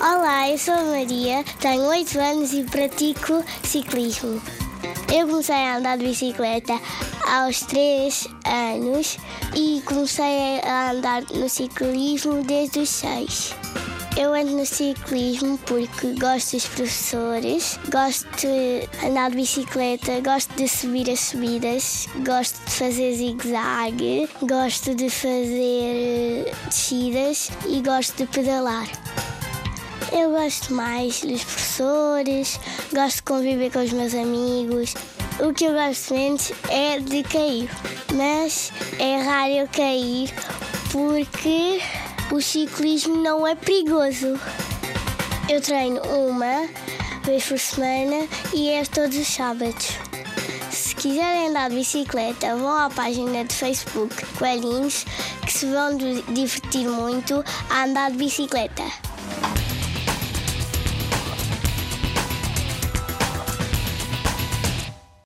Olá, eu sou a Maria, tenho 8 anos e pratico ciclismo. Eu comecei a andar de bicicleta aos 3 anos e comecei a andar no ciclismo desde os 6. Eu ando no ciclismo porque gosto dos professores, gosto de andar de bicicleta, gosto de subir as subidas, gosto de fazer zigue-zague, gosto de fazer descidas e gosto de pedalar. Eu gosto mais dos professores, gosto de conviver com os meus amigos. O que eu gosto menos é de cair, mas é raro eu cair porque o ciclismo não é perigoso. Eu treino uma vez por semana e é todos os sábados. Se quiserem andar de bicicleta, vão à página de Facebook Coelhinhos que se vão divertir muito a andar de bicicleta.